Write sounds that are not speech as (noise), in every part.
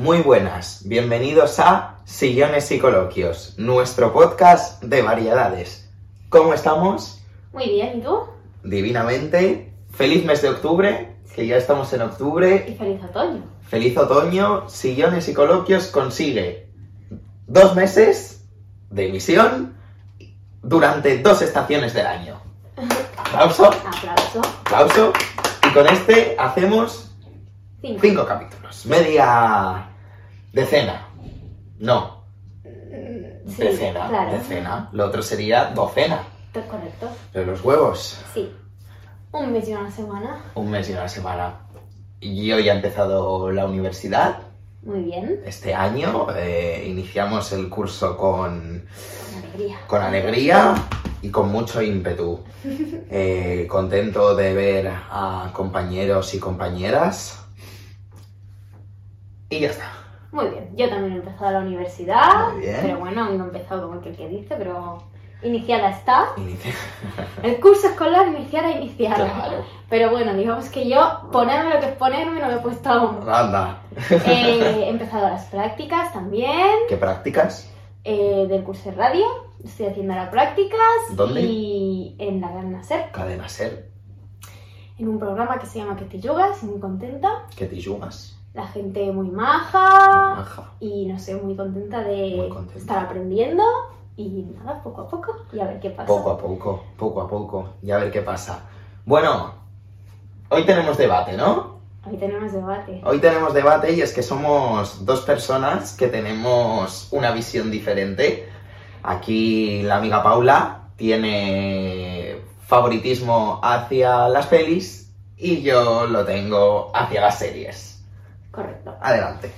Muy buenas, bienvenidos a Sillones y Coloquios, nuestro podcast de variedades. ¿Cómo estamos? Muy bien, ¿y tú? Divinamente. Feliz mes de octubre, que ya estamos en Y octubre. feliz otoño. Feliz otoño. Sillones y Coloquios consigue dos meses de emisión durante dos estaciones del año. Aplauso, Aplauso. aplauso. Y con este hacemos Cinco. cinco capítulos. Media decena. No, Sí, decena. claro. Decena. Lo otro sería docena. Todo correcto. Pero los huevos, Sí. Un mes y una semana. un mes y una semana. Y yo ya he empezado la universidad Muy bien. este año. eh, iniciamos el curso con, Con alegría. con alegría y con mucho ímpetu. (laughs) Eh, contento de ver a compañeros y compañeras. Y ya está. Muy bien. Yo también he empezado la universidad. Muy bien. Pero bueno, aún no he empezado como el que dice, pero iniciada está. (laughs) El curso escolar iniciada, iniciada. Claro. Pero bueno, digamos que yo ponerme lo que es ponerme no me he puesto aún. Anda. Eh, (laughs) he empezado las prácticas también. ¿Qué prácticas? eh, del curso de radio. Estoy haciendo las prácticas. ¿Dónde? Y en la Gran Nacer. Cadena Ser. En un programa que se llama Que te yugas, muy contenta. ¿Qué te yugas? La gente muy maja. Maja. Y no sé, muy contenta de Muy contenta. estar aprendiendo. Y nada, poco a poco. Y a ver qué pasa. Poco a poco, poco a poco. Y a ver qué pasa. Bueno, hoy tenemos debate, ¿no? Hoy tenemos debate. Hoy tenemos debate y es que somos dos personas que tenemos una visión diferente. Aquí la amiga Paula tiene favoritismo hacia las pelis y yo lo tengo hacia las series. Correcto. Adelante.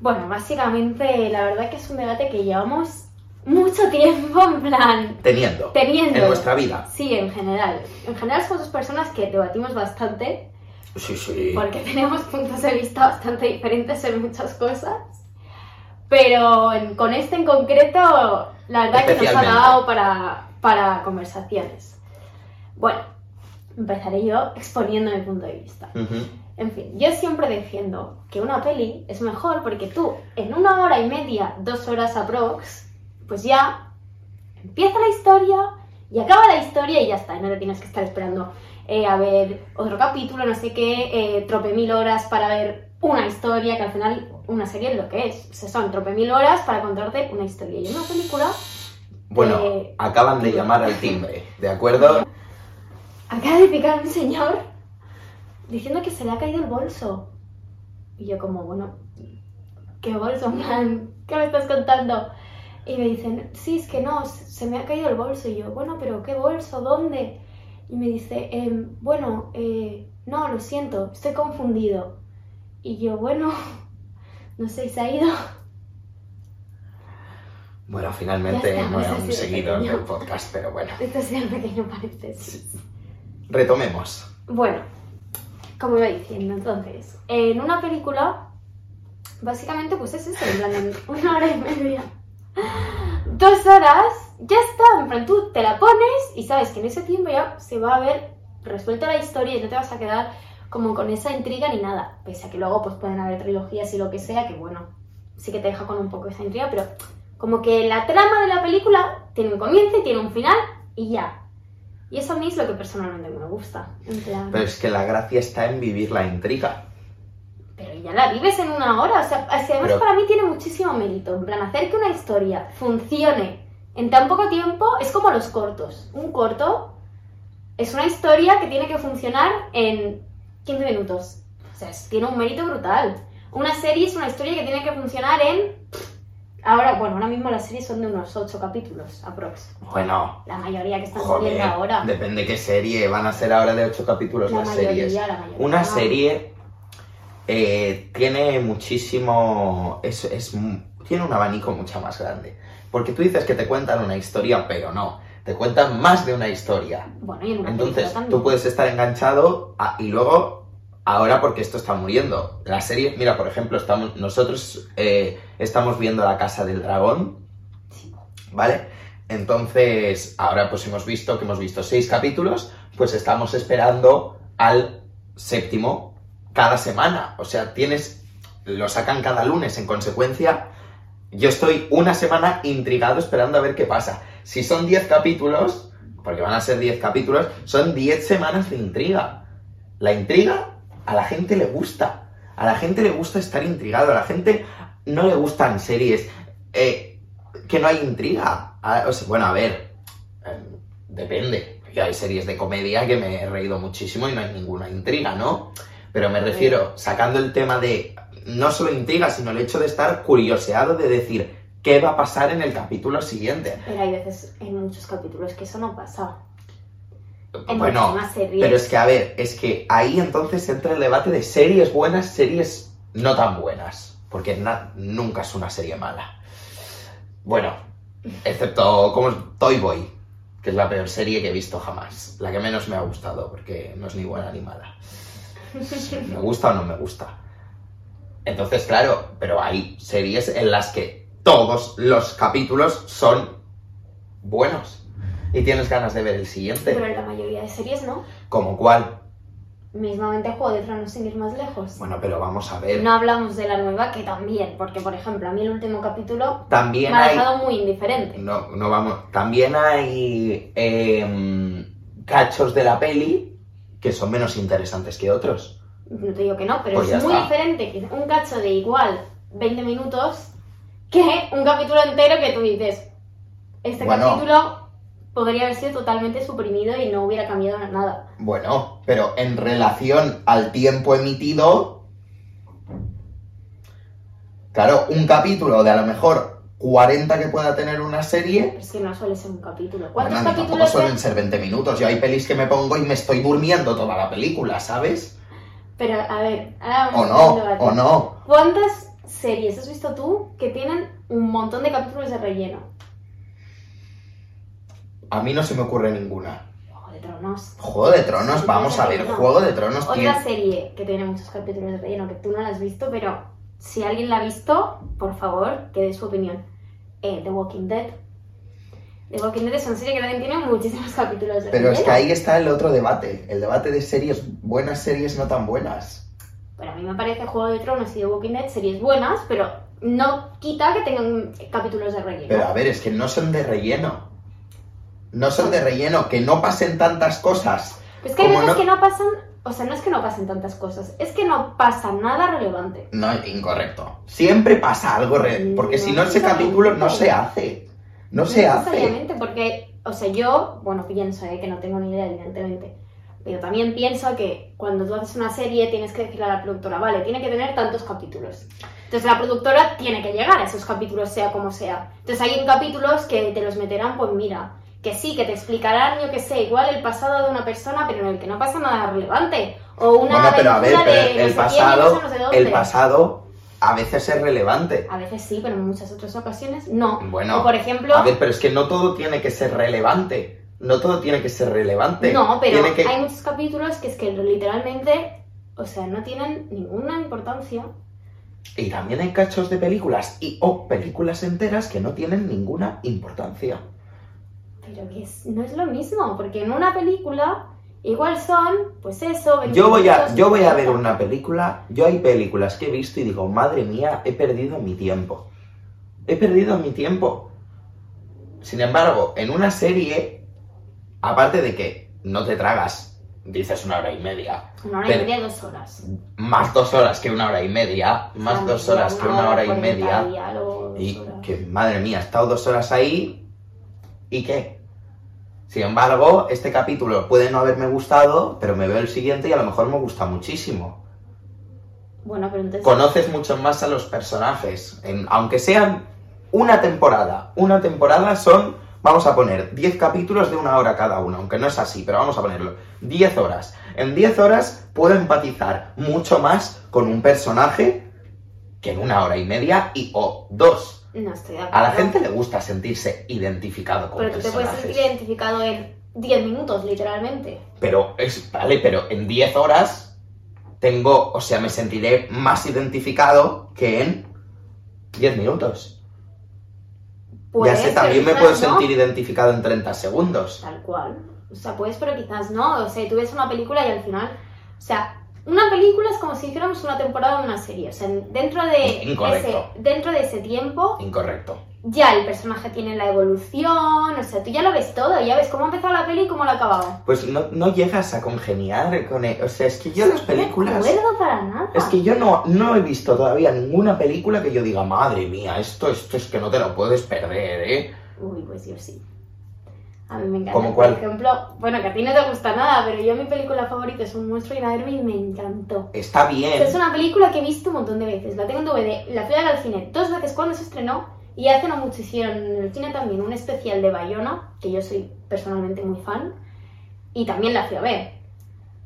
Bueno, básicamente, la verdad que es un debate que llevamos mucho tiempo en plan Teniendo teniendo. en nuestra vida. Sí, en general. En general somos dos personas que debatimos bastante Sí, sí. porque (laughs) tenemos puntos de vista bastante diferentes en muchas cosas. Pero en- con este en concreto, la verdad que nos ha dado para, para conversaciones. Bueno, empezaré yo exponiendo mi punto de vista. En fin, yo siempre defiendo que una peli es mejor porque tú, en una hora y media, dos horas aprox, pues ya empieza la historia y acaba la historia y ya está. Y no te tienes que estar esperando eh, a ver otro capítulo, no sé qué, eh, trope mil horas para ver una historia, que al final una serie es lo que es. O sea, son trope mil horas para contarte una historia. Y una película Bueno, Eh, acaban de llamar al timbre, ¿de acuerdo? acaba de picar un señor diciendo que se le ha caído el bolso. Y yo como, bueno, ¿qué bolso, man? ¿Qué me estás contando? Y me dicen, sí, es que no, se me ha caído el bolso. Y yo, bueno, pero ¿qué bolso? ¿Dónde? Y me dice, "Em, bueno, eh, no, lo siento, estoy confundido. Y yo, bueno, (laughs) no sé, ¿se ha ido? Bueno, finalmente está, no era (laughs) ha un sido seguidor del podcast, pero bueno. Este es el pequeño paréntesis. Retomemos. Bueno, como iba diciendo, entonces, en una película, básicamente, pues es eso, en plan, en una hora y media, dos horas, ya está, en plan, tú te la pones y sabes que en ese tiempo ya se va a haber resuelto la historia y no te vas a quedar como con esa intriga ni nada, pese a que luego pues pueden haber trilogías y lo que sea, que bueno, sí que te deja con un poco esa intriga, pero como que la trama de la película tiene un comienzo y tiene un final y ya. Y eso a mí es lo que personalmente me gusta. En plan, Pero es que la gracia está en vivir la intriga. pero ya la vives en una hora. O sea, además Pero- para mí tiene muchísimo mérito. En plan, hacer que una historia funcione en tan poco tiempo es como los cortos. Un corto es una historia que tiene que funcionar en 15 minutos. O sea, es- tiene un mérito brutal. Una serie es una historia que tiene que funcionar en... Ahora, bueno, ahora mismo las series son de unos 8 capítulos, aprox. Bueno, La mayoría que están joder, saliendo ahora. depende qué serie. Van a ser ahora de ocho capítulos La las mayoría, series. la mayoría. Una serie eh, tiene muchísimo... Es, es tiene un abanico mucho más grande. Porque tú dices que te cuentan una historia, pero no. Te cuentan más de una historia. Bueno, y en una Entonces, tú puedes estar enganchado a- y luego, ahora porque esto está muriendo. La serie, mira, por ejemplo, estamos, nosotros eh, estamos viendo La Casa del Dragón, ¿vale? Entonces, ahora pues hemos visto que hemos visto seis capítulos, pues estamos esperando al séptimo cada semana. O sea, tienes lo sacan cada lunes en consecuencia, yo estoy una semana intrigado esperando a ver qué pasa. Si son 10 capítulos, porque van a ser 10 capítulos, son 10 semanas de intriga. La intriga a la gente le gusta. A la gente le gusta estar intrigado. A la gente no le gustan series eh, que no hay intriga. A- o sea, bueno, a ver, eh, depende. Porque hay series de comedia que me he reído muchísimo y no hay ninguna intriga, ¿no? Pero me refiero, sacando el tema de no solo intriga, sino el hecho de estar curioseado de decir qué va a pasar en el capítulo siguiente. Pero hay veces en muchos capítulos que eso no pasa. En Bueno, series. pero es que a ver, es que ahí entonces entra el debate de series buenas, series no tan buenas. Porque nunca es una serie mala. Bueno, excepto como Toy Boy, que es la peor serie que he visto jamás. La que menos me ha gustado, porque no es ni buena ni mala. ¿Me gusta o no me gusta? Entonces, claro, pero hay series en las que todos los capítulos son buenos. Y tienes ganas de ver el siguiente. Pero en la mayoría de series no. ¿Como cuál? Mismamente Juego de Tronos sin ir más lejos. Bueno, pero vamos a ver. No hablamos de la nueva, que también, porque por ejemplo, a mí el último capítulo También me ha hay. dejado muy indiferente. No, no vamos. También hay em, cachos de la peli que son menos interesantes que otros. No te digo que no, pero Pues es muy está. diferente que un cacho de igual 20 minutos que un capítulo entero que tú dices, este Bueno. capítulo podría haber sido totalmente suprimido y no hubiera cambiado nada. Bueno, pero en relación al tiempo emitido. Claro, un capítulo de a lo mejor 40 que pueda tener una serie. Es que no suele ser un capítulo. ¿Cuántos Bueno, ni tampoco capítulos suelen ser 20 minutos. Yo hay pelis que me pongo y me estoy durmiendo toda la película, ¿sabes? Pero a ver, ahora O vamos un no, o no. ¿Cuántas series has visto tú que tienen un montón de capítulos de relleno? A mí no se me ocurre ninguna. Juego de Tronos. Juego de Tronos, vamos a ver. Juego de Tronos Otra tiene... serie que tiene muchos capítulos de relleno que tú no la has visto, pero si alguien la ha visto, por favor, que dé su opinión. Eh, The Walking Dead. The Walking Dead es una serie que también tiene muchísimos (laughs) capítulos de Pero relleno. es que ahí está el otro debate, el debate de series, buenas series no tan buenas. Pero a mí me parece Juego de Tronos y The Walking Dead series buenas, pero no quita que tengan capítulos de relleno. Pero a ver, es que no son de relleno. No son de relleno, que no pasen tantas cosas. es que hay veces no- que no pasan, o sea, no es que no pasen tantas cosas, es que no pasa nada relevante. No, incorrecto. Siempre pasa algo, re- porque si no ese capítulo no se hace. No se hace. necesariamente, porque, o sea, yo, bueno, pienso eh, que no tengo ni idea, evidentemente, pero también pienso que cuando tú haces una serie tienes que decirle a la productora, vale, tiene que tener tantos capítulos. Entonces la productora tiene que llegar a esos capítulos, sea como sea. Entonces hay capítulos que te los meterán, pues mira, que sí, que te explicarán, yo que sé, igual el pasado de una persona, pero en el que no pasa nada relevante. O una Bueno, pero a ver, pero de no el quién, pasado, no sé dónde. el pasado a veces es relevante. A veces sí, pero en muchas otras ocasiones no. Bueno, o por ejemplo, A ver, pero es que no todo tiene que ser relevante. No todo tiene que ser relevante. No, pero que- hay muchos capítulos que es que literalmente, o sea, no tienen ninguna importancia. Y también hay cachos de películas y o películas enteras que no tienen ninguna importancia. Pero que es- no es lo mismo, porque en una película igual son, pues eso, 20 Yo voy a, yo voy a ver 30. una película, yo hay películas que he visto y digo, madre mía, he perdido mi tiempo. He perdido mi tiempo. Sin embargo, en una serie, aparte de que no te tragas, dices una hora y media, Una hora y media, dos horas. más dos horas que una hora y media, más O sea, dos horas que una hora y 40 media, y que, madre mía, he estado dos horas ahí, ¿y qué? Sin embargo, este capítulo puede no haberme gustado, pero me veo el siguiente y a lo mejor me gusta muchísimo. Bueno, pero entonces... Conoces mucho más a los personajes, en- aunque sean una temporada. Una temporada son, vamos a poner, 10 capítulos de una hora cada uno, aunque no es así, pero vamos a ponerlo, 10 horas. En 10 horas puedo empatizar mucho más con un personaje que en una hora y media y o dos. No estoy de acuerdo. A la gente le gusta sentirse identificado con Pero tú te puedes sentir identificado en 10 minutos, literalmente. Pero es, vale, pero en 10 horas tengo, o sea, me sentiré más identificado que en 10 minutos. Puedes, ya sé, también me puedo no. sentir identificado en 30 segundos. Tal cual. O sea, puedes, pero quizás no. O sea, tú ves una película y al final, o sea, una película es como si hiciéramos una temporada de una serie. O sea, dentro de, Incorrecto. ese, dentro de ese tiempo, Incorrecto. ya el personaje tiene la evolución. O sea, tú ya lo ves todo. Ya ves cómo ha empezado la peli y cómo la ha acabado. Pues no, no llegas a congeniar con él. O sea, es que yo las películas... No para nada. Es que yo no, no he visto todavía ninguna película que yo diga, madre mía, esto, esto es que no te lo puedes perder, ¿eh? Uy, pues yo sí. A mí me encanta. ¿Cómo cuál? Por ejemplo, bueno, que a ti no te gusta nada, pero yo mi película favorita es Un monstruo enorme y me encantó. Está O sea, bien. es una película que he visto un montón de veces. La tengo en DVD, la fui a ver al cine dos veces cuando se estrenó y hace no mucho hicieron en el cine también un especial de Bayona, que yo soy personalmente muy fan, y también la fui a ver.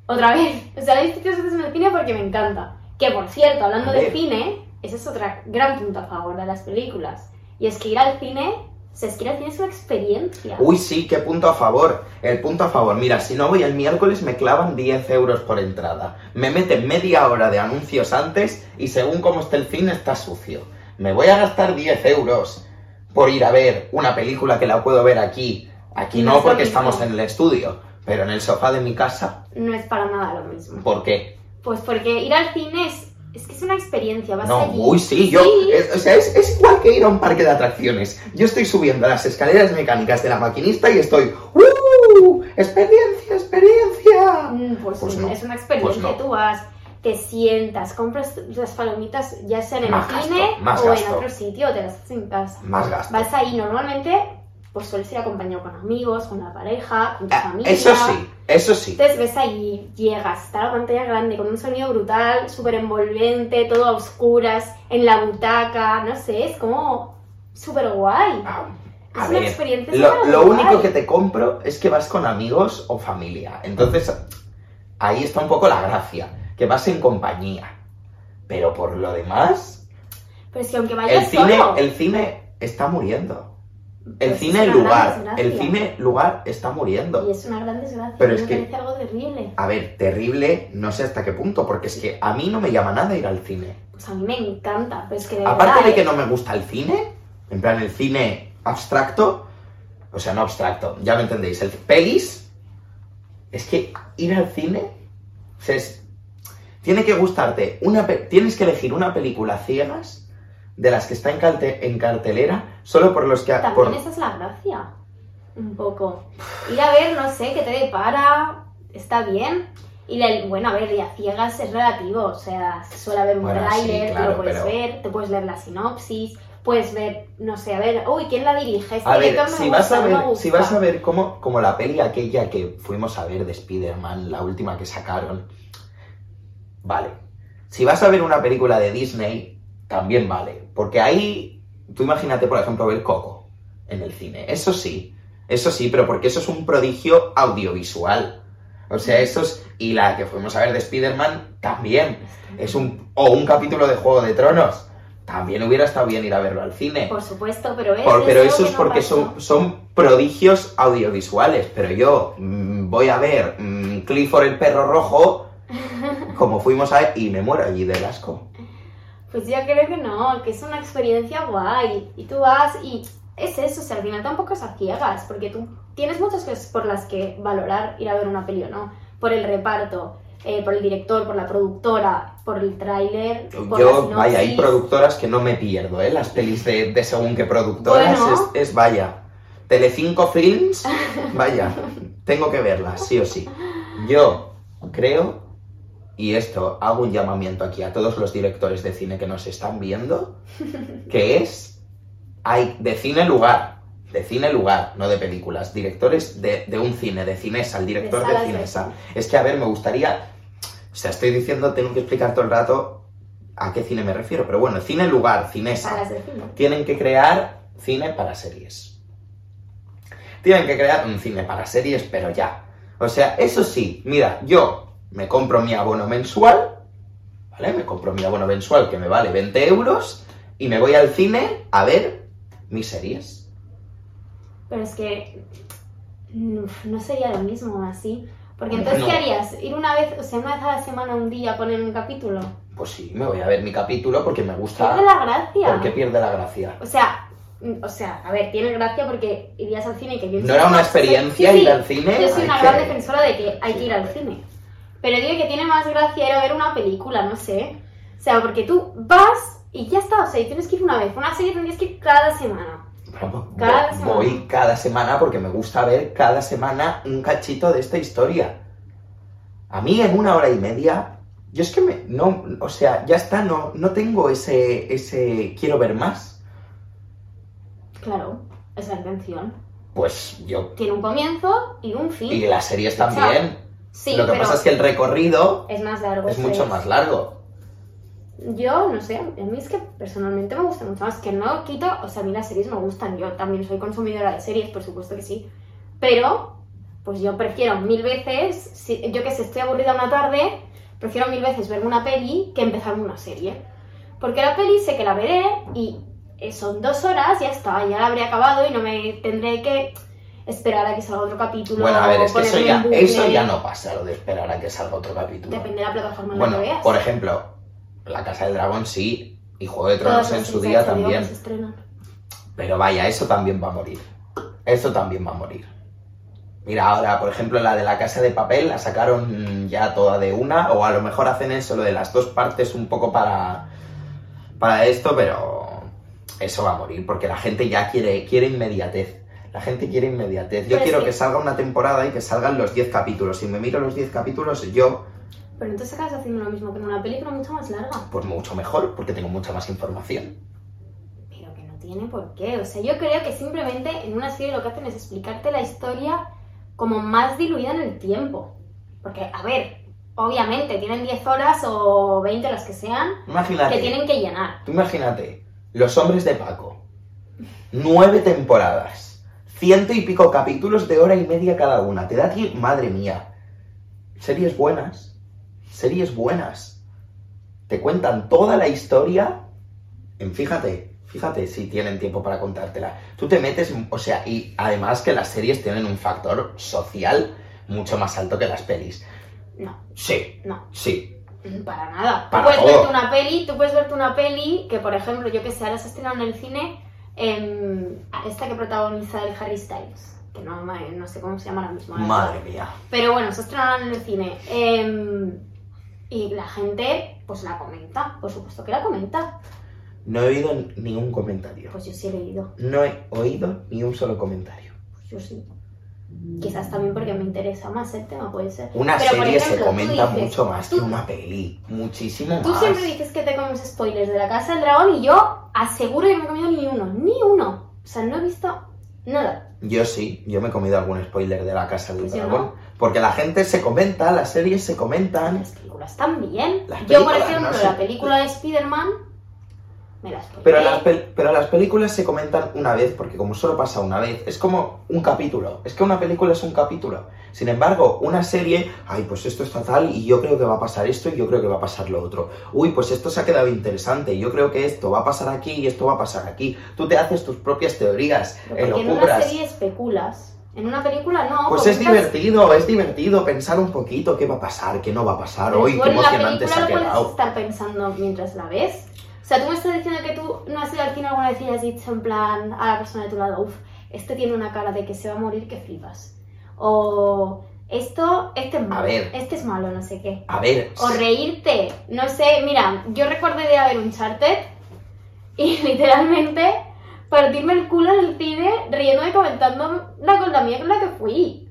Otra vez. (laughs) O sea, la he visto tres veces en el cine porque me encanta. Que por cierto, hablando de cine, ese es otro gran punto a favor de las películas. Y es que ir al cine, o sea, es que es una experiencia. Uy, sí, qué punto a favor. El punto a favor. Mira, si no voy el miércoles me clavan 10 euros por entrada. Me meten media hora de anuncios antes y según cómo esté el cine está sucio. Me voy a gastar 10 euros por ir a ver una película que la puedo ver aquí. Aquí No no es lo porque estamos en el estudio, pero en el sofá de mi casa. No es para nada lo mismo. ¿Por qué? Pues porque ir al cine es, es que es una experiencia. Vas No, allí. uy, sí, yo. Sí. es- o sea, es, es igual que ir a un parque de atracciones. Yo estoy subiendo las escaleras mecánicas de la maquinista y estoy. ¡Uh! ¡Experiencia, experiencia! Mm, Pues, Pues es- no, es una experiencia. pues no. Tú vas, te sientas, compras las palomitas, ya sea en el Más gasto, cine más o gasto. en otro sitio, te las haces en casa. Más gasto. Vas ahí normalmente, pues sueles ir acompañado con amigos, con la pareja, con tu Ah, familia. Eso sí, eso sí. Entonces ves ahí, llegas, está la pantalla grande, con un sonido brutal, súper envolvente, todo a oscuras, en la butaca, no sé, es como súper guay. Ah, Es A una ver, experiencia lo, lo guay. único que te compro es que vas con amigos o familia. Entonces, ahí está un poco la gracia, que vas en compañía. Pero por lo demás, Pero es que aunque el vayas cine, solo, el cine está muriendo. El Pues cine lugar, el cine lugar está muriendo. y es una gran desgracia, Pero me es que- parece algo terrible. A ver, terrible, no sé hasta qué punto, porque es que a mí no me llama nada ir al cine. Pues a mí me encanta, que de Aparte verdad, de ¿eh? que no me gusta el cine, en plan el cine abstracto, o sea, no abstracto, ya me entendéis, el pelis, es que ir al cine, o sea, es- tiene que gustarte, una tienes que elegir una película ciegas de las que está en, calte- en cartelera, solo por los que... También por- esa es la gracia. Un poco. Ir a ver, no sé, que te depara, está bien. Y la- bueno, a ver, y a ciegas es relativo, o sea, suele haber un Bueno, sí, claro, lo puedes pero- ver, te puedes leer la sinopsis, puedes ver, no sé, a ver, uy, ¿quién la dirige? Este A ver, si vas gusta, a ver, si vas a ver como, como la peli aquella que fuimos a ver de Spider-Man, la última que sacaron, vale. Si vas a ver una película de Disney, también vale. Porque ahí, tú imagínate, por ejemplo, ver Coco en el cine. Eso sí, eso sí, pero porque eso es un prodigio audiovisual. O sea, eso es... Y la que fuimos a ver de Spider-Man, también. Es un... O un capítulo de Juego de Tronos. También hubiera estado bien ir a verlo al cine. Por supuesto, pero es, Por- pero eso es no porque pasó. son, son prodigios audiovisuales. Pero yo mm, voy a ver mm, Clifford el perro rojo, (laughs) como fuimos a y me muero allí del asco. Pues yo creo que no, que es una experiencia guay. Y tú vas y es eso, o sea, al final tampoco es a ciegas, porque tú tienes muchas cosas por las que valorar ir a ver una peli o no. Por el reparto, eh, por el director, por la productora, por el tráiler, Yo, vaya, hay productoras que no me pierdo, ¿eh? Las pelis de, de según qué productoras Bueno. es, es, vaya. Telecinco Films, vaya, (laughs) tengo que verlas, sí o sí. Yo creo, y esto hago un llamamiento aquí a todos los directores de cine que nos están viendo, (laughs) que es, hay de cine lugar, de cine lugar, no de películas, directores de, de un cine, de cinesa, el director De de, salas de cinesa. cine. Es que, a ver, me gustaría, o sea, estoy diciendo, tengo que explicar todo el rato a qué cine me refiero, pero bueno, cine lugar, cinesa cine. tienen que crear cine para series. Tienen que crear un cine para series, pero ya. O sea, eso sí, mira, yo me compro mi abono mensual, ¿vale? Me compro mi abono mensual que me vale 20 euros y me voy al cine a ver mis series. Pero es que no sería lo mismo así. Porque entonces, ¿qué no. harías? ¿Ir una vez, o sea, una vez a la semana, un día, poner un capítulo? Pues sí, me voy a ver mi capítulo porque me gusta. Pierde la gracia. Porque pierde la gracia. O sea, o sea, a ver, tiene gracia porque irías al cine que yo ¿No era una experiencia Sí, sí, ir al cine? Yo soy una que- gran defensora de que hay Sí, que ir al cine. Pero digo que tiene más gracia ir a ver una película, no sé. O sea, porque tú vas y ya está. O sea, y tienes que ir una vez. Una serie tendrías que ir cada semana. Bueno, Cada vo- semana. voy cada semana porque me gusta ver cada semana un cachito de esta historia. A mí en una hora y media, yo es que me, no, o sea, ya está, no, no tengo ese, ese, quiero ver más. Claro, es la intención. Pues yo, Tiene un comienzo y un fin. y las series también. Sí, Lo que pero pasa es que el recorrido es más largo. es mucho más largo. Yo, no sé, a mí es que personalmente me gusta mucho más. Que no quito, o sea, a mí las series me gustan. Yo también soy consumidora de series, por supuesto que sí. Pero, pues yo prefiero mil veces, si, yo que sé, estoy aburrida una tarde, prefiero mil veces verme una peli que empezarme una serie. Porque la peli sé que la veré y eh, son dos horas, ya está, ya la habré acabado y no me tendré que esperar a que salga otro capítulo. Bueno, a ver, es que eso ya, eso ya no pasa, lo de esperar a que salga otro capítulo. Depende de la plataforma en la Bueno, que veas. por ejemplo, La Casa del Dragón sí, y Juego de Tronos Todas en su día también. Pero vaya, eso también va a morir. Eso también va a morir. Mira, ahora, por ejemplo, la de la casa de papel la sacaron ya toda de una, o a lo mejor hacen eso, lo de las dos partes un poco para, para esto, pero eso va a morir, porque la gente ya quiere, quiere inmediatez. La gente quiere inmediatez. Yo Pero es quiero que- que salga una temporada y que salgan los 10 capítulos. Si me miro los 10 capítulos, yo, Pero entonces acabas haciendo lo mismo que en una película mucho más larga. pues mucho mejor, porque tengo mucha más información. Pero que no tiene por qué. O sea, yo creo que simplemente en una serie lo que hacen es explicarte la historia como más diluida en el tiempo. Porque, a ver, obviamente tienen 10 horas o 20 las que sean Imagínate. que tienen que llenar. Tú imagínate, Los Hombres de Paco. Nueve temporadas. Ciento y pico capítulos de hora y media cada una. Te da tiempo... Madre mía. Series buenas. Series buenas. Te cuentan toda la historia. En fíjate, fíjate si tienen tiempo para contártela. Tú te metes, o sea, y además que las series tienen un factor social mucho más alto que las pelis. No, Sí, no. sí. Para nada. Para tú puedes todo. verte una peli, tú puedes verte una peli que, por ejemplo, yo que sé, ahora se estrena en el cine em, esta que protagoniza el Harry Styles, que no, no sé cómo se llama ahora mismo. Madre mía. Pero bueno, se estrena en el cine. em, y la gente, pues la comenta, por supuesto que la comenta. No he oído ni un comentario. Pues yo sí he leído, No he oído ni un solo comentario. pues yo sí. Quizás también porque me interesa más el tema, puede ser. Una Pero, serie ejemplo, se tú comenta dices- mucho más que tú- una peli. Muchísimo Tú más. siempre dices que te comes spoilers de la Casa del Dragón y yo aseguro que no he comido ni uno, ni uno. O sea, no he visto nada. Yo sí, yo me he comido algún spoiler de la Casa del Pues Dragón. no. Porque la gente se comenta, las series se comentan. Las películas también. Las yo, por ejemplo, no sé. la película de Spider-Man me las Pero las, pero las películas se comentan una vez, porque como solo pasa una vez, es como un capítulo. Es que una película es un capítulo. Sin embargo, una serie, ay, pues esto está tal y yo creo que va a pasar esto y yo creo que va a pasar lo otro. Uy, pues esto se ha quedado interesante, yo creo que esto va a pasar aquí y esto va a pasar aquí. Tú te haces tus propias teorías, Pero porque en una serie especulas. En una película no. Pues es estás- divertido, es divertido pensar un poquito qué va a pasar, qué no va a pasar. Pero tú qué la emocionante se ha lo puedes quedado. estar pensando mientras la ves. O sea, tú me estás diciendo que tú no has ido al cine alguna vez y has dicho en plan a la persona de tu lado, uff, este tiene una cara de que se va a morir que flipas. O esto, este es malo, ver. este es malo, no sé qué. A ver, O reírte, no sé, mira, yo recuerdo de haber un charter y (laughs) literalmente partirme el culo en el cine riéndome comentando la con la mía con la que fui.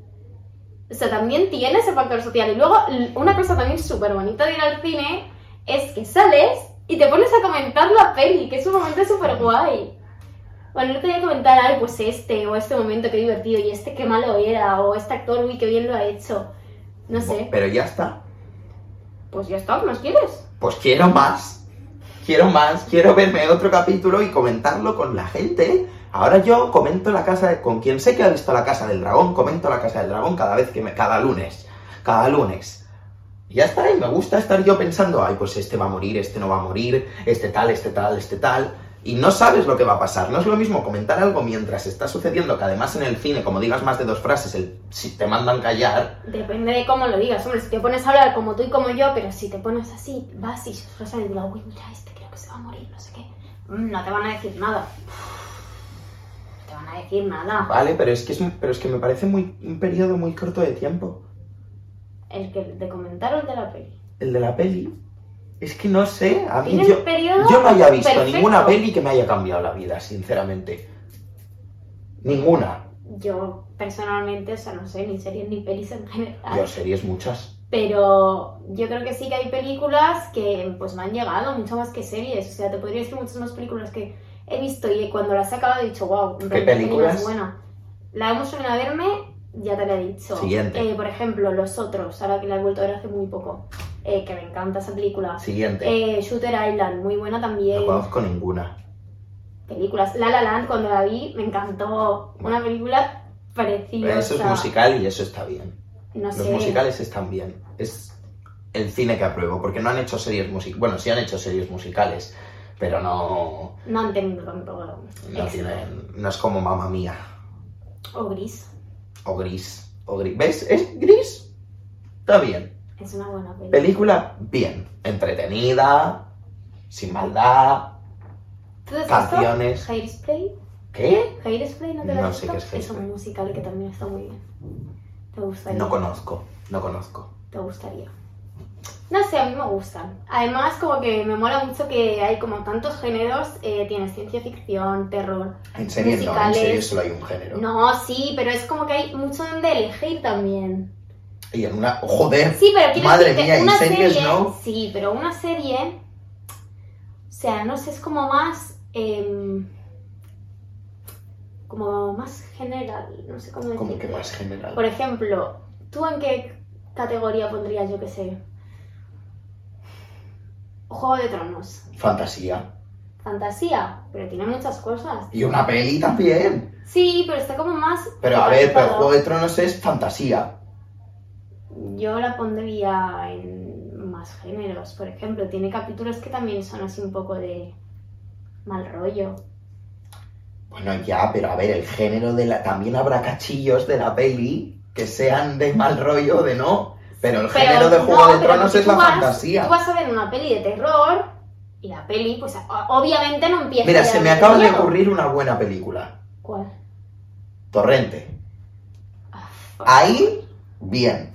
O sea, también tiene ese factor social. Y luego, una cosa también súper bonita de ir al cine es que sales y te pones a comentar la peli, que es un momento súper guay. Bueno, no te voy a comentar, ay, pues este, o este momento, qué divertido, y este qué malo era, o este actor, uy, qué bien lo ha hecho. No sé. pero ya está. Pues ya está, ¿qué más quieres? Pues quiero más. Quiero más, quiero verme otro capítulo y comentarlo con la gente. Ahora yo comento la casa de, con quien sé que ha visto la casa del dragón, comento la casa del dragón cada vez que me, cada lunes. Cada lunes. Y ya está, y me gusta estar yo pensando, ay, pues este va a morir, este no va a morir, este tal, este tal, este tal. Y no sabes lo que va a pasar. No es lo mismo comentar algo mientras está sucediendo, que además en el cine, como digas más de dos frases, el, si te mandan callar, Depende de cómo lo digas. Hombre, si te pones a hablar como tú y como yo, pero si te pones así, vas y en el lado, uy, mira, este creo que se va a morir, no sé qué. Mm, No te van a decir nada. No te van a decir nada. Vale, pero es que, es, pero es que me parece muy, un periodo muy corto de tiempo. ¿El que de comentar o el de la peli? El de la peli. Es que no sé, a mí yo, yo no haya visto perfecto. ninguna peli que me haya cambiado la vida, sinceramente. Ninguna. Yo personalmente, o sea, no sé, ni series ni pelis en general. Yo series muchas. Pero yo creo que sí que hay películas que pues me han llegado mucho más que series. O sea, te podría decir muchas más películas que he visto y cuando las he acabado he dicho, wow, ¿Qué películas? es buena. La hemos venido a verme, ya te la he dicho. Siguiente. Eh, por ejemplo, Los Otros, ahora que la he vuelto a ver hace muy poco. eh, que me encanta esa película. Siguiente. Eh, Shooter Island, muy buena también. no conozco ninguna. Películas. La La Land, cuando la vi, me encantó. Una película preciosa. Eso es musical y eso está bien. No Los sé. musicales están bien. Es el cine que apruebo, porque no han hecho series musicales. Bueno, sí han hecho series musicales, pero no, No han tenido tanto no tienen. No es como Mamma Mía O Gris. O Gris. O gris. ¿Ves? ¿Es gris? Está bien. Es una buena película. Película bien. Entretenida, sin maldad. ¿Tú has visto Canciones. ¿Qué? Hairspray, ¿no te No sé qué es Es un musical que también está muy bien. Te gustaría. No conozco, no conozco. Te gustaría. No sé, a mí me gustan. Además, como que me mola mucho que hay como tantos géneros. Eh, tienes ciencia ficción, terror. En serio no, en Musicales. serio solo hay un género. No, sí, pero es como que hay mucho donde elegir también. Y en una. ¡Joder! Sí, pero quiero Madre decirte, mía, ¿y una series serie, no? Sí, pero una serie, o sea, no sé, es como más, em, como más general, no sé cómo Como decirte. que más general. Por ejemplo, ¿tú en qué categoría pondrías, yo qué sé? Juego de Tronos, Fantasía. fantasía, pero tiene muchas cosas. Y una peli también. Sí, pero está como más... Pero a ver, pero. Juego de Tronos es fantasía. Yo la pondría en más géneros. Por ejemplo, tiene capítulos que también son así un poco de mal rollo. Bueno, ya, pero a ver, el género de la. También habrá cachillos de la peli que sean de mal rollo o de no. Pero el Pero género de no, Juego de Tronos es la vas- fantasía. Tú vas a ver una peli de terror y la peli, pues obviamente no empieza Mira, se me acaba de ocurrir una buena película. ¿Cuál? Torrente. Ah, Ahí, bien.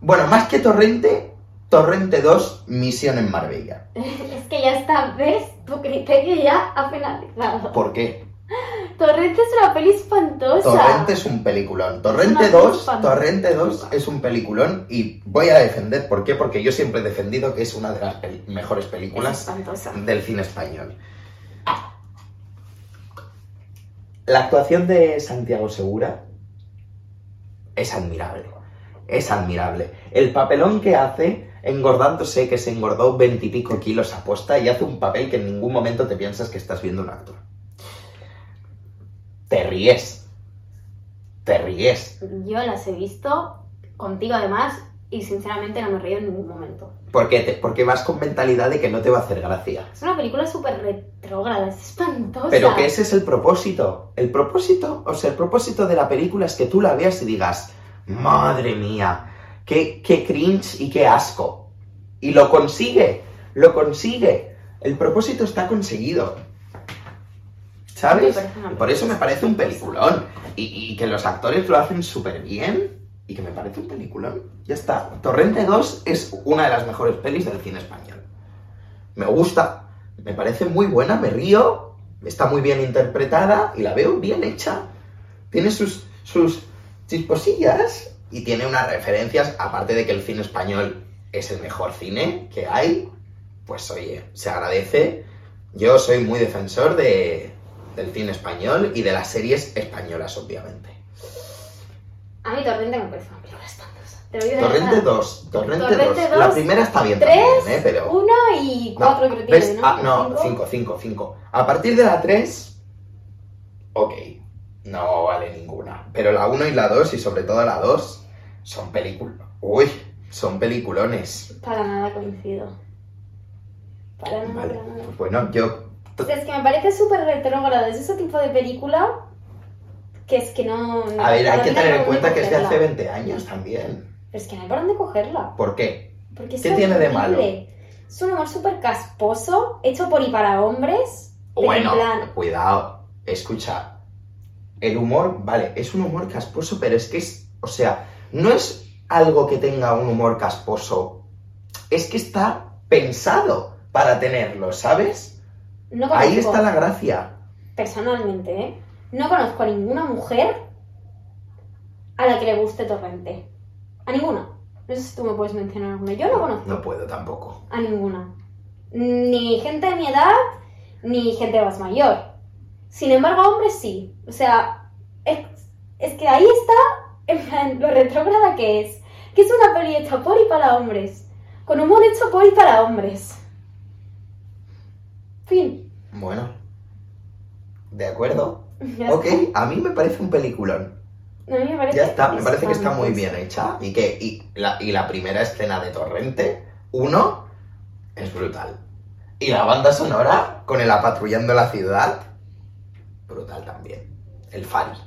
Bueno, más que Torrente, Torrente 2, Misión en Marbella. (laughs) Es que ya está, ¿ves? Tu criterio ya ha finalizado. ¿Por qué? (laughs) Torrente es una peli espantosa. Torrente es un peliculón. Torrente una 2, cosa Torrente 2 es un peliculón y voy a defender, ¿por qué? Porque yo siempre he defendido que es una de las peli- mejores Es películas del cine español. La actuación de Santiago Segura es admirable. Es admirable. El papelón que hace, engordándose, que se engordó veintipico kilos a posta y hace un papel que en ningún momento te piensas que estás viendo un actor. Te ríes. Te ríes. Yo las he visto contigo además y sinceramente no me reído en ningún momento. ¿Por qué? Te- porque vas con mentalidad de que no te va a hacer gracia. Es una película súper retrógrada, es espantosa. Pero que ese es el propósito. El propósito, o sea, el propósito de la película es que tú la veas y digas, madre mía, qué, qué cringe y qué asco. Y lo consigue, lo consigue. El propósito está conseguido. ¿Sabes? por eso me parece un peliculón. Y, y que los actores lo hacen súper bien. Y que me parece un peliculón. Ya está. Torrente 2 es una de las mejores pelis del cine español. Me gusta. Me parece muy buena, me río. Está muy bien interpretada y la veo bien hecha. Tiene sus, sus chisposillas y tiene unas referencias, aparte de que el cine español es el mejor cine que hay, pues oye, se agradece. Yo soy muy defensor de, del cine español y de las series españolas, obviamente. A mí Torrente me parece una película espantosa. Te lo digo de Torrente verdad. 2, Torrente, Torrente 2. La 2, primera está bien Tres, también, ¿eh? Pero... uno y No, cuatro creo que tiene, ¿no? Ah, no, Cinco. 5, 5, 5. A partir de la 3, ok, no vale ninguna. Pero la 1 y la 2, y sobre todo la 2, son películas. Uy, son peliculones. Para nada coincido. Para nada, Vale, para nada. pues bueno, yo. O sea, es que me parece súper retrógrada. Es ese tipo de película que es que no... no A ver, hay que tener en cuenta que es de hace cogerla. 20 años también. Pero es que no hay por dónde cogerla. ¿Por qué? Porque ¿Qué tiene de malo? Es un humor súper casposo, hecho por y para hombres. Bueno, plan, cuidado, escucha. El humor, vale, es un humor casposo, pero es que es. O sea, no es algo que tenga un humor casposo. Es que está pensado para tenerlo, ¿sabes? No Ahí está la gracia. personalmente, ¿eh? No conozco a ninguna mujer a la que le guste Torrente. A ninguna. No sé si tú me puedes mencionar alguna. Yo no conozco No puedo tampoco. a ninguna. Ni gente de mi edad, ni gente más mayor. Sin embargo, hombres sí. O sea, es, es que ahí está en plan, lo retrógrada que es. Que es una peli hecha por y para hombres. Con humor hecho por y para hombres. Fin. Bueno. De acuerdo. (laughs) Ya Ok, está. a mí me parece un peliculón. A mí me parece Ya está, me parece que está muy bien hecha. Y que y la, y la primera escena de Torrente, uno, es brutal. Y la banda sonora, con el apatrullando la ciudad, brutal también. El Fari.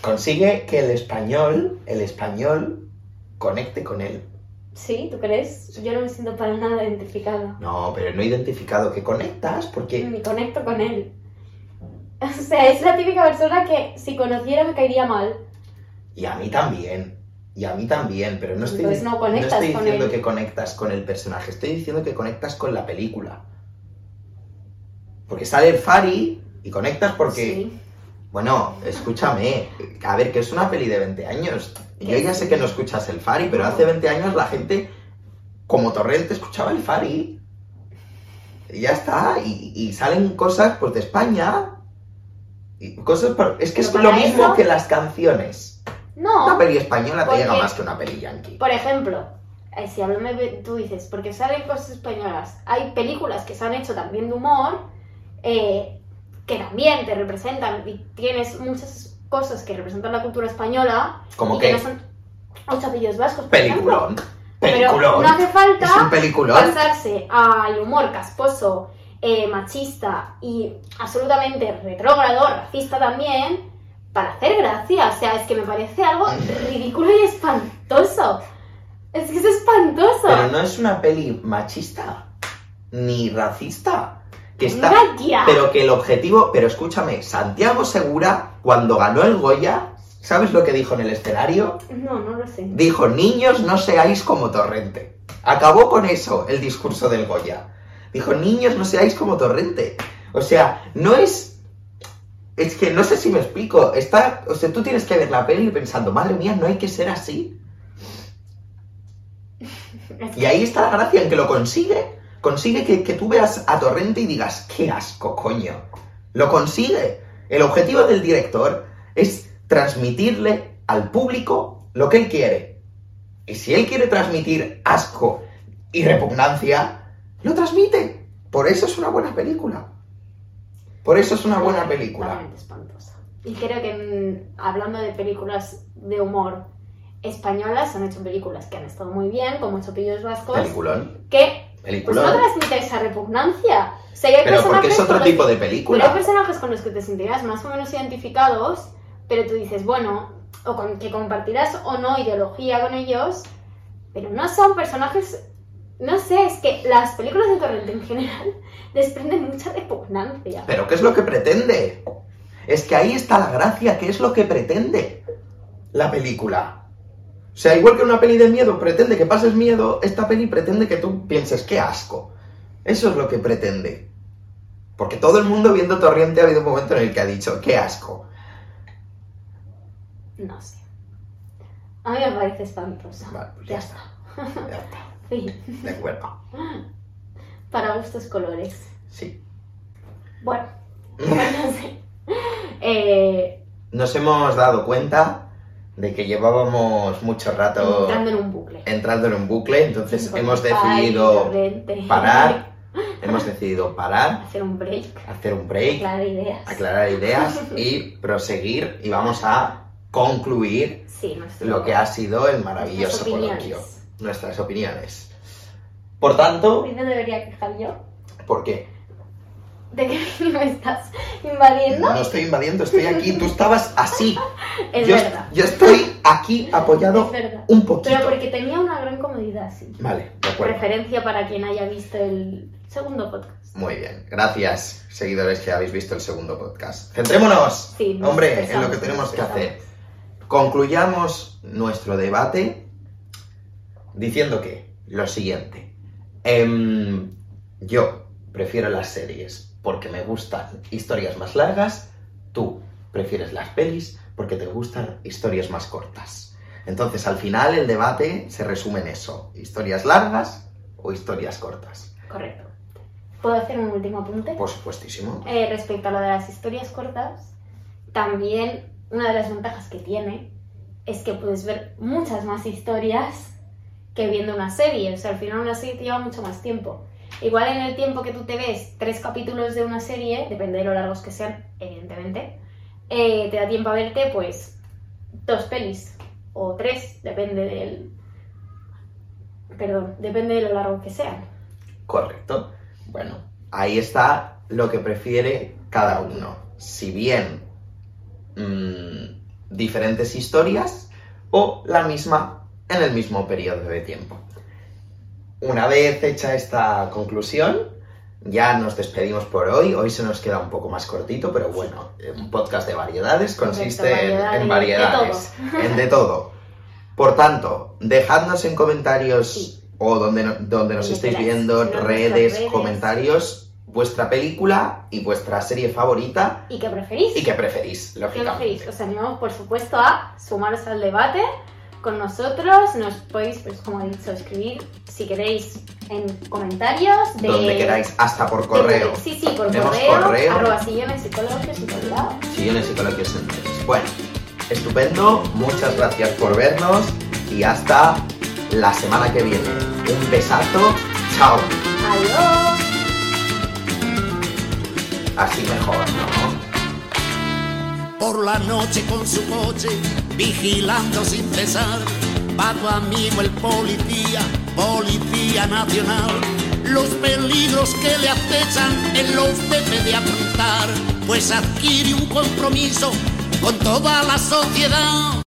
Consigue que el español, el español, conecte con él. Sí, ¿tú crees? Yo no me siento para nada identificada. No, pero no identificado que conectas porque Ni conecto con él. (laughs) O sea, es la típica persona que si conociera me caería mal. Y a mí también. Y a mí también, pero no estoy, Entonces no conectas estoy con diciendo él. que conectas con el personaje, estoy diciendo que conectas con la película. Porque sale el Fari y conectas porque, Sí. Bueno, escúchame, a ver, que es una peli de 20 años. Yo ya sé que no escuchas el Fari, pero hace 20 años la gente, como Torrente, escuchaba el Fari. Y ya está, y, y salen cosas pues de España. Y cosas por- es que es lo mismo eso- que las canciones. No, Una peli española te llega más que una peli yankee. por ejemplo, eh, si háblame, de- tú dices, porque salen cosas españolas, hay películas que se han hecho también de humor, eh, que también te representan y tienes muchas cosas que representan la cultura española Como que que no son ocho apellidos vascos, por ejemplo. peliculón. Pero Peliculón. no hace falta pasarse al humor casposo, eh, machista y absolutamente retrógrado, racista también, para hacer gracia. O sea, es que me parece algo (laughs) ridículo y espantoso. Es que es espantoso. Pero no es una peli machista ni racista. Que está. Pero que el objetivo. Pero escúchame, Santiago Segura, cuando ganó el Goya, ¿sabes lo que dijo en el escenario? No, no lo sé. Dijo: Niños, no seáis como Torrente. Acabó con eso el discurso del Goya. Dijo: Niños, no seáis como Torrente. O sea, no es. Es que no sé si me explico. Está, o sea, tú tienes que ver la peli pensando, madre mía, no hay que ser así. (laughs) Y ahí está la gracia en que lo consigue. Consigue que, que tú veas a Torrente y digas, qué asco, coño. Lo consigue. El objetivo del director es transmitirle al público lo que él quiere. Y si él quiere transmitir asco y repugnancia, lo transmite. Por eso es una buena película. Por eso es una buena película. Espantosa. Y creo que mm, hablando de películas de humor españolas, se han hecho películas que han estado muy bien, como Ocho Pillos Vascos, Peliculón. que pues no transmite esa repugnancia. O sea, hay Pero porque es otro tipo de Pero hay película. personajes con los que te sentirás más o menos identificados, pero tú dices, bueno, o con que compartirás o no ideología con ellos, pero no son personajes, no sé, es que las películas de Torrente en general (laughs) desprenden mucha repugnancia. Pero ¿qué es lo que pretende? Es que ahí está la gracia, ¿qué es lo que pretende la película? O sea, igual que una peli de miedo pretende que pases miedo, esta peli pretende que tú pienses, qué asco. Eso es lo que pretende. Porque todo el mundo viendo Torriente ha habido un momento en el que ha dicho, qué asco. No sé. A mí me parece espantosa. Vale, pues ya ya está. Ya está, (laughs) Fin. de acuerdo. Para gustos colores. Sí. Bueno, (laughs) (laughs) no sé. Eh, Nos hemos dado cuenta de que llevábamos mucho rato entrando en un bucle. entrando en un bucle, entonces hemos decidido parar, (laughs) hemos decidido parar, Hacer un break. hacer un break, Aclarar ideas. aclarar ideas (laughs) y proseguir y vamos a concluir Sí, nuestro- lo que ha sido el maravilloso coloquio, nuestras opiniones. Por tanto, ¿Por qué no debería quejar yo? ¿por qué? ¿De qué (laughs) me estás invadiendo? No estoy invadiendo, estoy aquí, tú estabas así. (laughs) es yo, verdad. yo estoy aquí apoyado Es verdad. un poquito. Pero porque tenía una gran comodidad, sí. Vale, de acuerdo. Referencia para quien haya visto el segundo podcast. Muy bien, gracias, seguidores que habéis visto el segundo podcast. Centrémonos, Sí, hombre, en lo que tenemos que hacer. concluyamos nuestro debate diciendo que lo siguiente. Em, yo prefiero las series porque me gustan historias más largas, tú prefieres las pelis porque te gustan historias más cortas. Entonces, al final, el debate se resume en eso: historias largas o historias cortas. Correcto. ¿Puedo hacer un último apunte? Por supuestísimo. Eh, respecto a lo de las historias cortas, también una de las ventajas que tiene es que puedes ver muchas más historias que viendo una serie. O sea, al final una serie te lleva mucho más tiempo. Igual en el tiempo que tú te ves tres capítulos de una serie, depende de lo largos que sean, evidentemente, eh, te da tiempo a verte pues dos pelis o tres, depende del... Perdón, depende de lo largo que sean. Correcto. Bueno, ahí está lo que prefiere cada uno. Si bien mm, diferentes historias o la misma en el mismo periodo de tiempo. Una vez hecha esta conclusión, ya nos despedimos por hoy. Hoy se nos queda un poco más cortito, pero bueno, un podcast de variedades consiste en- variedades, en de variedades, todo. en de todo. Por tanto, dejadnos en comentarios Sí. o donde, donde nos estéis viendo, redes, redes. comentarios, vuestra película y vuestra serie favorita ¿Y qué preferís? y qué preferís, ¿Qué lógicamente. preferís? Os animamos, por supuesto, a sumaros al debate con nosotros. Nos podéis, pues como he dicho, escribir si queréis en comentarios. De, Donde queráis, hasta por de- correo. sí, sí, por Tenemos correo. correo. Arroba sillones y por lado. Sillones y coloquios enteros. Bueno, estupendo, muchas gracias por vernos y hasta la semana que viene. Un besazo, chao. Adiós. Así mejor, ¿no? por la noche con su coche, vigilando sin cesar. Va tu amigo el policía, policía nacional. Los peligros que le acechan, él los debe de afrontar, pues adquiere un compromiso con toda la sociedad.